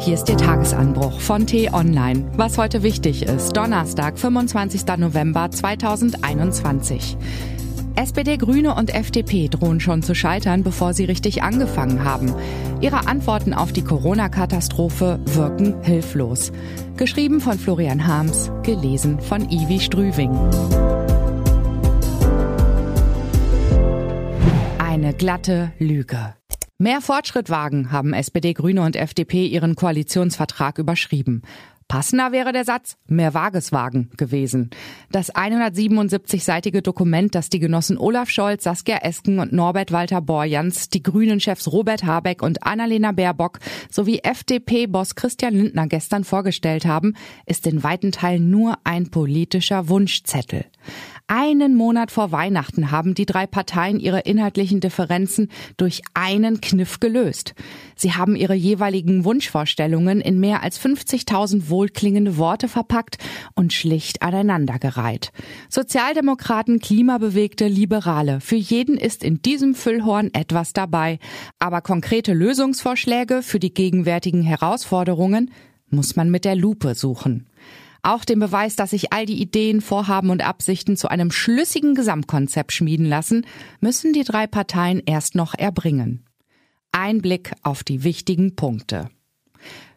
Hier ist Ihr Tagesanbruch von T-Online. Was heute wichtig ist, Donnerstag, 25. November 2021. SPD, Grüne und FDP drohen schon zu scheitern, bevor sie richtig angefangen haben. Ihre Antworten auf die Corona-Katastrophe wirken hilflos. Geschrieben von Florian Harms, gelesen von Ivi Strüving. Eine glatte Lüge. Mehr Fortschritt wagen, haben SPD, Grüne und FDP ihren Koalitionsvertrag überschrieben. Passender wäre der Satz mehr Vages wagen gewesen. Das 177-seitige Dokument, das die Genossen Olaf Scholz, Saskia Esken und Norbert Walter Borjans, die Grünen-Chefs Robert Habeck und Annalena Baerbock sowie FDP-Boss Christian Lindner gestern vorgestellt haben, ist in weiten Teilen nur ein politischer Wunschzettel. Einen Monat vor Weihnachten haben die drei Parteien ihre inhaltlichen Differenzen durch einen Kniff gelöst. Sie haben ihre jeweiligen Wunschvorstellungen in mehr als 50.000 wohlklingende Worte verpackt und schlicht aneinandergereiht. Sozialdemokraten, Klimabewegte, Liberale. Für jeden ist in diesem Füllhorn etwas dabei. Aber konkrete Lösungsvorschläge für die gegenwärtigen Herausforderungen muss man mit der Lupe suchen. Auch den Beweis, dass sich all die Ideen, Vorhaben und Absichten zu einem schlüssigen Gesamtkonzept schmieden lassen, müssen die drei Parteien erst noch erbringen. Ein Blick auf die wichtigen Punkte.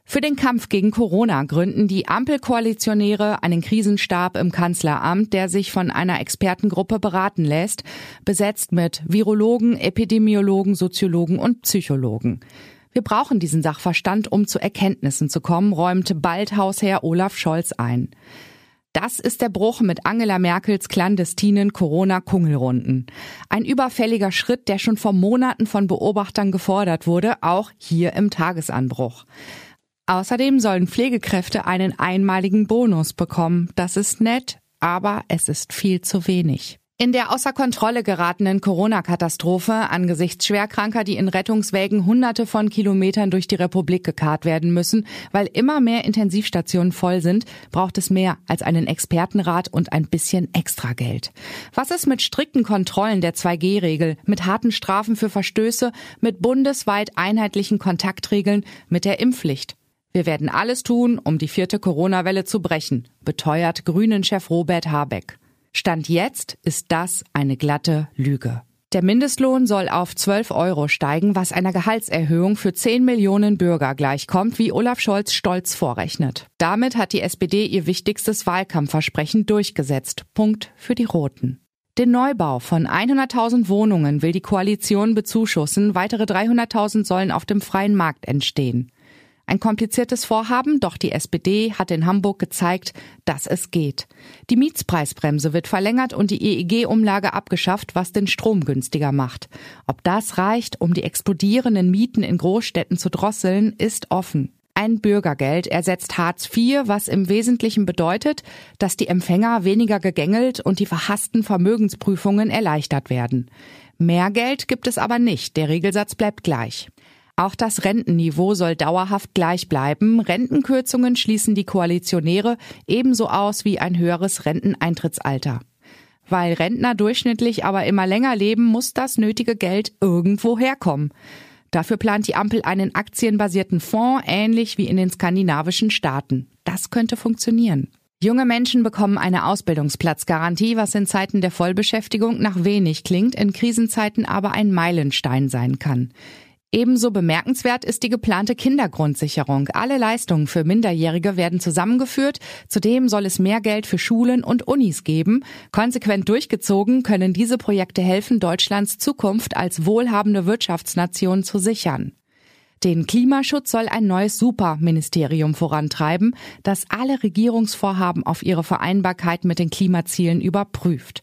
Für den Kampf gegen Corona gründen die Ampelkoalitionäre einen Krisenstab im Kanzleramt, der sich von einer Expertengruppe beraten lässt, besetzt mit Virologen, Epidemiologen, Soziologen und Psychologen. Wir brauchen diesen Sachverstand, um zu Erkenntnissen zu kommen, räumte bald Hausherr Olaf Scholz ein. Das ist der Bruch mit Angela Merkels clandestinen Corona-Kungelrunden. Ein überfälliger Schritt, der schon vor Monaten von Beobachtern gefordert wurde, auch hier im Tagesanbruch. Außerdem sollen Pflegekräfte einen einmaligen Bonus bekommen. Das ist nett, aber es ist viel zu wenig. In der außer Kontrolle geratenen Corona-Katastrophe angesichts Schwerkranker, die in Rettungswägen hunderte von Kilometern durch die Republik gekarrt werden müssen, weil immer mehr Intensivstationen voll sind, braucht es mehr als einen Expertenrat und ein bisschen Extrageld. Was ist mit strikten Kontrollen der 2G-Regel, mit harten Strafen für Verstöße, mit bundesweit einheitlichen Kontaktregeln, mit der Impfpflicht? Wir werden alles tun, um die vierte Corona-Welle zu brechen, beteuert Grünen-Chef Robert Habeck. Stand jetzt ist das eine glatte Lüge. Der Mindestlohn soll auf 12 Euro steigen, was einer Gehaltserhöhung für 10 Millionen Bürger gleichkommt, wie Olaf Scholz stolz vorrechnet. Damit hat die SPD ihr wichtigstes Wahlkampfversprechen durchgesetzt. Punkt für die Roten. Den Neubau von 100.000 Wohnungen will die Koalition bezuschussen, weitere 300.000 sollen auf dem freien Markt entstehen. Ein kompliziertes Vorhaben, doch die SPD hat in Hamburg gezeigt, dass es geht. Die Mietspreisbremse wird verlängert und die EEG-Umlage abgeschafft, was den Strom günstiger macht. Ob das reicht, um die explodierenden Mieten in Großstädten zu drosseln, ist offen. Ein Bürgergeld ersetzt Hartz IV, was im Wesentlichen bedeutet, dass die Empfänger weniger gegängelt und die verhassten Vermögensprüfungen erleichtert werden. Mehr Geld gibt es aber nicht, der Regelsatz bleibt gleich. Auch das Rentenniveau soll dauerhaft gleich bleiben. Rentenkürzungen schließen die Koalitionäre ebenso aus wie ein höheres Renteneintrittsalter. Weil Rentner durchschnittlich aber immer länger leben, muss das nötige Geld irgendwo herkommen. Dafür plant die Ampel einen aktienbasierten Fonds, ähnlich wie in den skandinavischen Staaten. Das könnte funktionieren. Junge Menschen bekommen eine Ausbildungsplatzgarantie, was in Zeiten der Vollbeschäftigung nach wenig klingt, in Krisenzeiten aber ein Meilenstein sein kann. Ebenso bemerkenswert ist die geplante Kindergrundsicherung. Alle Leistungen für Minderjährige werden zusammengeführt. Zudem soll es mehr Geld für Schulen und Unis geben. Konsequent durchgezogen können diese Projekte helfen, Deutschlands Zukunft als wohlhabende Wirtschaftsnation zu sichern. Den Klimaschutz soll ein neues Superministerium vorantreiben, das alle Regierungsvorhaben auf ihre Vereinbarkeit mit den Klimazielen überprüft.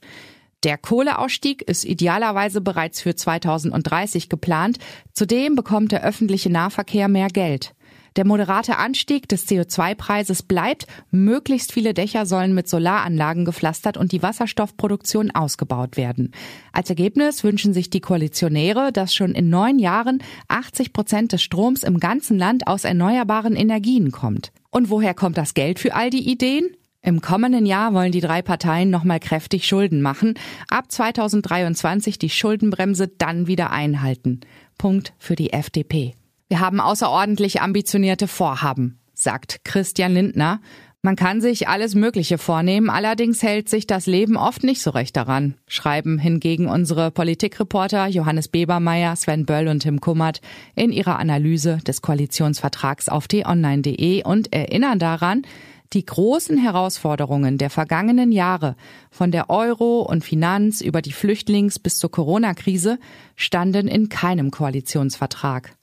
Der Kohleausstieg ist idealerweise bereits für 2030 geplant. Zudem bekommt der öffentliche Nahverkehr mehr Geld. Der moderate Anstieg des CO2-Preises bleibt. Möglichst viele Dächer sollen mit Solaranlagen gepflastert und die Wasserstoffproduktion ausgebaut werden. Als Ergebnis wünschen sich die Koalitionäre, dass schon in neun Jahren 80 Prozent des Stroms im ganzen Land aus erneuerbaren Energien kommt. Und woher kommt das Geld für all die Ideen? Im kommenden Jahr wollen die drei Parteien nochmal kräftig Schulden machen, ab 2023 die Schuldenbremse dann wieder einhalten. Punkt für die FDP. Wir haben außerordentlich ambitionierte Vorhaben, sagt Christian Lindner. Man kann sich alles Mögliche vornehmen, allerdings hält sich das Leben oft nicht so recht daran, schreiben hingegen unsere Politikreporter Johannes Bebermeier, Sven Böll und Tim Kummert in ihrer Analyse des Koalitionsvertrags auf t-online.de und erinnern daran, die großen Herausforderungen der vergangenen Jahre, von der Euro- und Finanz über die Flüchtlings- bis zur Corona-Krise, standen in keinem Koalitionsvertrag.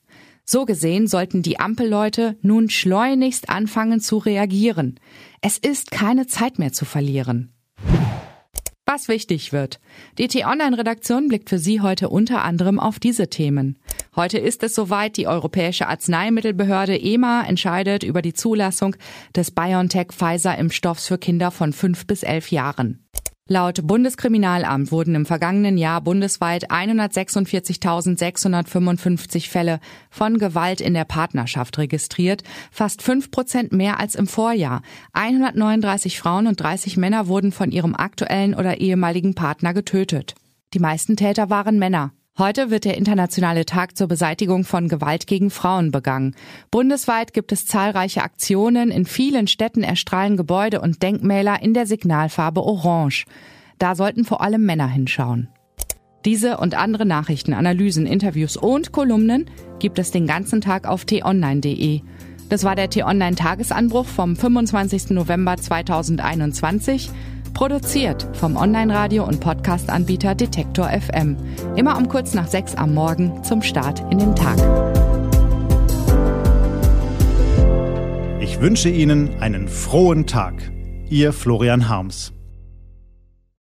So gesehen sollten die Ampelleute nun schleunigst anfangen zu reagieren. Es ist keine Zeit mehr zu verlieren. Was wichtig wird. Die T-Online-Redaktion blickt für Sie heute unter anderem auf diese Themen. Heute ist es soweit, die Europäische Arzneimittelbehörde EMA entscheidet über die Zulassung des BioNTech-Pfizer-Impfstoffs für Kinder von fünf bis elf Jahren. Laut Bundeskriminalamt wurden im vergangenen Jahr bundesweit 146.655 Fälle von Gewalt in der Partnerschaft registriert, fast fünf Prozent mehr als im Vorjahr. 139 Frauen und 30 Männer wurden von ihrem aktuellen oder ehemaligen Partner getötet. Die meisten Täter waren Männer. Heute wird der internationale Tag zur Beseitigung von Gewalt gegen Frauen begangen. Bundesweit gibt es zahlreiche Aktionen. In vielen Städten erstrahlen Gebäude und Denkmäler in der Signalfarbe Orange. Da sollten vor allem Männer hinschauen. Diese und andere Nachrichten, Analysen, Interviews und Kolumnen gibt es den ganzen Tag auf t-online.de. Das war der T-Online Tagesanbruch vom 25. November 2021. Produziert vom Online-Radio- und Podcast-Anbieter Detektor FM. Immer um kurz nach sechs am Morgen zum Start in den Tag. Ich wünsche Ihnen einen frohen Tag. Ihr Florian Harms.